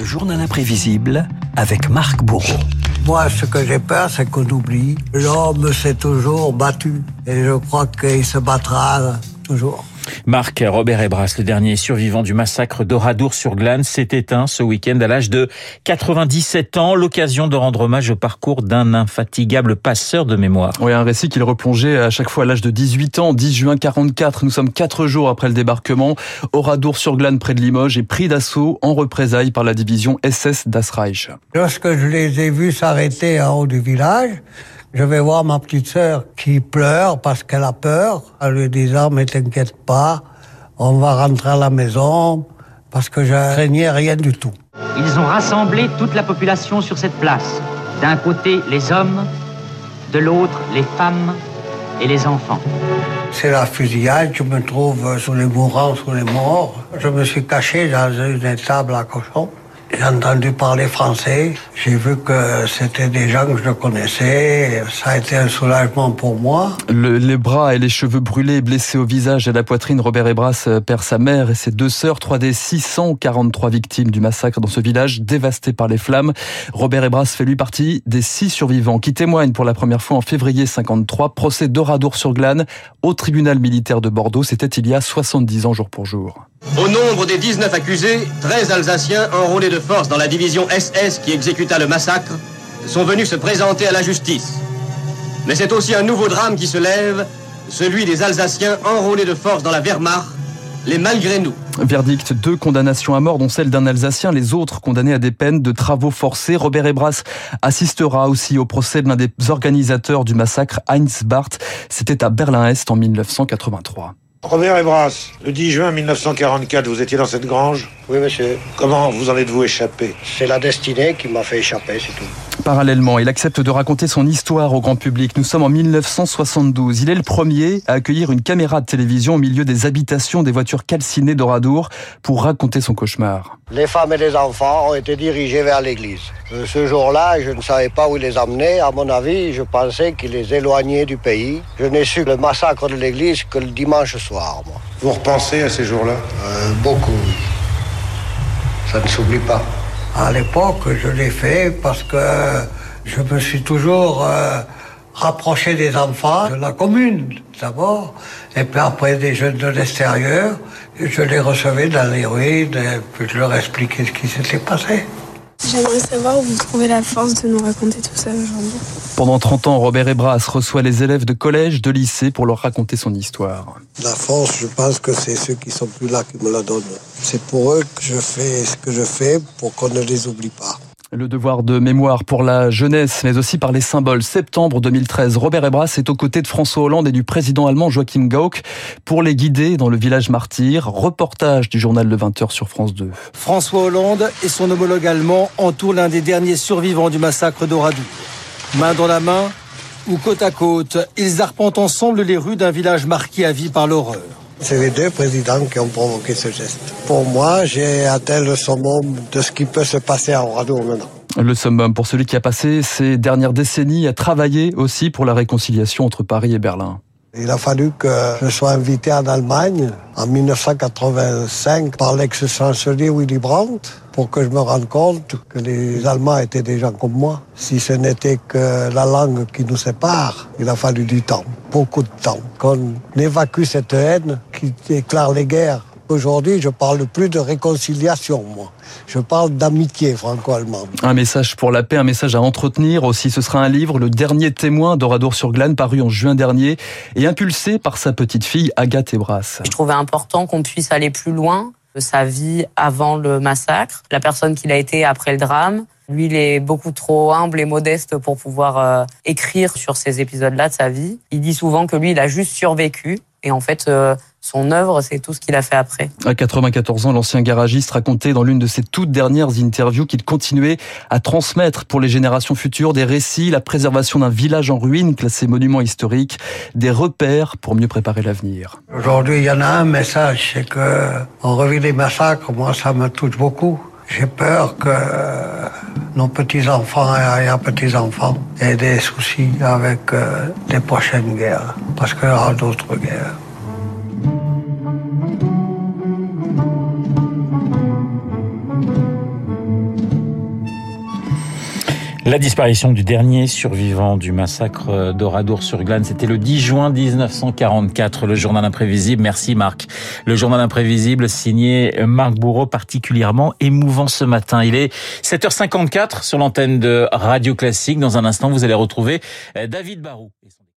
Le journal imprévisible avec Marc Bourreau. Moi, ce que j'ai peur, c'est qu'on oublie. L'homme s'est toujours battu. Et je crois qu'il se battra toujours. Marc Robert Ebras, le dernier survivant du massacre d'Oradour-sur-Glane, s'est éteint ce week-end à l'âge de 97 ans. L'occasion de rendre hommage au parcours d'un infatigable passeur de mémoire. Oui, un récit qu'il replongeait à chaque fois à l'âge de 18 ans, 10 juin 44. Nous sommes quatre jours après le débarquement. Oradour-sur-Glane, près de Limoges, est pris d'assaut en représailles par la division SS d'Asreich. Lorsque je les ai vus s'arrêter en haut du village, je vais voir ma petite sœur qui pleure parce qu'elle a peur, en lui disant mais t'inquiète pas, on va rentrer à la maison parce que je craignais rien du tout. Ils ont rassemblé toute la population sur cette place. D'un côté les hommes, de l'autre les femmes et les enfants. C'est la fusillade, je me trouve sous les mourants, sous les morts. Je me suis caché dans une étable à cochon. J'ai entendu parler français. J'ai vu que c'était des gens que je connaissais. Ça a été un soulagement pour moi. Le, les bras et les cheveux brûlés, blessés au visage et à la poitrine, Robert Ebras perd sa mère et ses deux sœurs, trois des 643 victimes du massacre dans ce village dévasté par les flammes. Robert Ebras fait lui partie des six survivants qui témoignent pour la première fois en février 53, procès d'Oradour-sur-Glane au tribunal militaire de Bordeaux. C'était il y a 70 ans jour pour jour. Au nombre des 19 accusés, 13 Alsaciens enrôlés de force dans la division SS qui exécuta le massacre sont venus se présenter à la justice. Mais c'est aussi un nouveau drame qui se lève, celui des Alsaciens enrôlés de force dans la Wehrmacht, les malgré nous. Verdict, deux condamnations à mort, dont celle d'un Alsacien, les autres condamnés à des peines de travaux forcés. Robert Ebras assistera aussi au procès de l'un des organisateurs du massacre, Heinz Barth. C'était à Berlin-Est en 1983. Robert Ebras, le 10 juin 1944, vous étiez dans cette grange? Oui, monsieur. Comment vous en êtes-vous échappé? C'est la destinée qui m'a fait échapper, c'est tout. Parallèlement, il accepte de raconter son histoire au grand public. Nous sommes en 1972. Il est le premier à accueillir une caméra de télévision au milieu des habitations des voitures calcinées d'Oradour pour raconter son cauchemar. Les femmes et les enfants ont été dirigés vers l'église. Euh, Ce jour-là, je ne savais pas où ils les amener. À mon avis, je pensais qu'ils les éloignaient du pays. Je n'ai su le massacre de l'église que le dimanche soir, moi. Vous repensez à ces jours-là Euh, beaucoup, oui. Ça ne s'oublie pas. À l'époque, je l'ai fait parce que je me suis toujours euh, rapproché des enfants de la commune, d'abord, et puis après des jeunes de l'extérieur. Je les recevais dans les ruines, et puis je leur expliquais ce qui s'était passé. J'aimerais savoir où vous trouvez la force de nous raconter tout ça aujourd'hui. Pendant 30 ans, Robert Ebras reçoit les élèves de collège, de lycée pour leur raconter son histoire. La force, je pense que c'est ceux qui sont plus là qui me la donnent. C'est pour eux que je fais ce que je fais pour qu'on ne les oublie pas. Le devoir de mémoire pour la jeunesse, mais aussi par les symboles. Septembre 2013, Robert Ebras est aux côtés de François Hollande et du président allemand Joachim Gauck pour les guider dans le village martyr. Reportage du journal de 20h sur France 2. François Hollande et son homologue allemand entourent l'un des derniers survivants du massacre d'Oradour. Main dans la main ou côte à côte, ils arpentent ensemble les rues d'un village marqué à vie par l'horreur. C'est les deux présidents qui ont provoqué ce geste. Pour moi, j'ai atteint le summum de ce qui peut se passer à Oradour maintenant. Le summum pour celui qui a passé ces dernières décennies à travailler aussi pour la réconciliation entre Paris et Berlin. Il a fallu que je sois invité en Allemagne en 1985 par l'ex-chancelier Willy Brandt pour que je me rende compte que les Allemands étaient des gens comme moi. Si ce n'était que la langue qui nous sépare, il a fallu du temps, beaucoup de temps, qu'on évacue cette haine qui déclare les guerres. Aujourd'hui, je parle plus de réconciliation, moi. Je parle d'amitié franco-allemande. Un message pour la paix, un message à entretenir. Aussi, ce sera un livre, Le dernier témoin d'Oradour-sur-Glane, paru en juin dernier et impulsé par sa petite fille Agathe Ebras. Je trouvais important qu'on puisse aller plus loin de sa vie avant le massacre, la personne qu'il a été après le drame. Lui, il est beaucoup trop humble et modeste pour pouvoir euh, écrire sur ces épisodes-là de sa vie. Il dit souvent que lui, il a juste survécu. Et en fait, euh, son œuvre, c'est tout ce qu'il a fait après. À 94 ans, l'ancien garagiste racontait dans l'une de ses toutes dernières interviews qu'il continuait à transmettre pour les générations futures des récits, la préservation d'un village en ruine classé monument historique, des repères pour mieux préparer l'avenir. Aujourd'hui, il y en a un message, c'est que on revit les massacres. Moi, ça me touche beaucoup. J'ai peur que nos petits-enfants et petits-enfants aient des soucis avec euh, les prochaines guerres, parce qu'il y aura d'autres guerres. La disparition du dernier survivant du massacre d'Oradour-sur-Glane, c'était le 10 juin 1944, le journal imprévisible. Merci Marc. Le journal imprévisible signé Marc Bourreau, particulièrement émouvant ce matin. Il est 7h54 sur l'antenne de Radio Classique. Dans un instant, vous allez retrouver David Barou.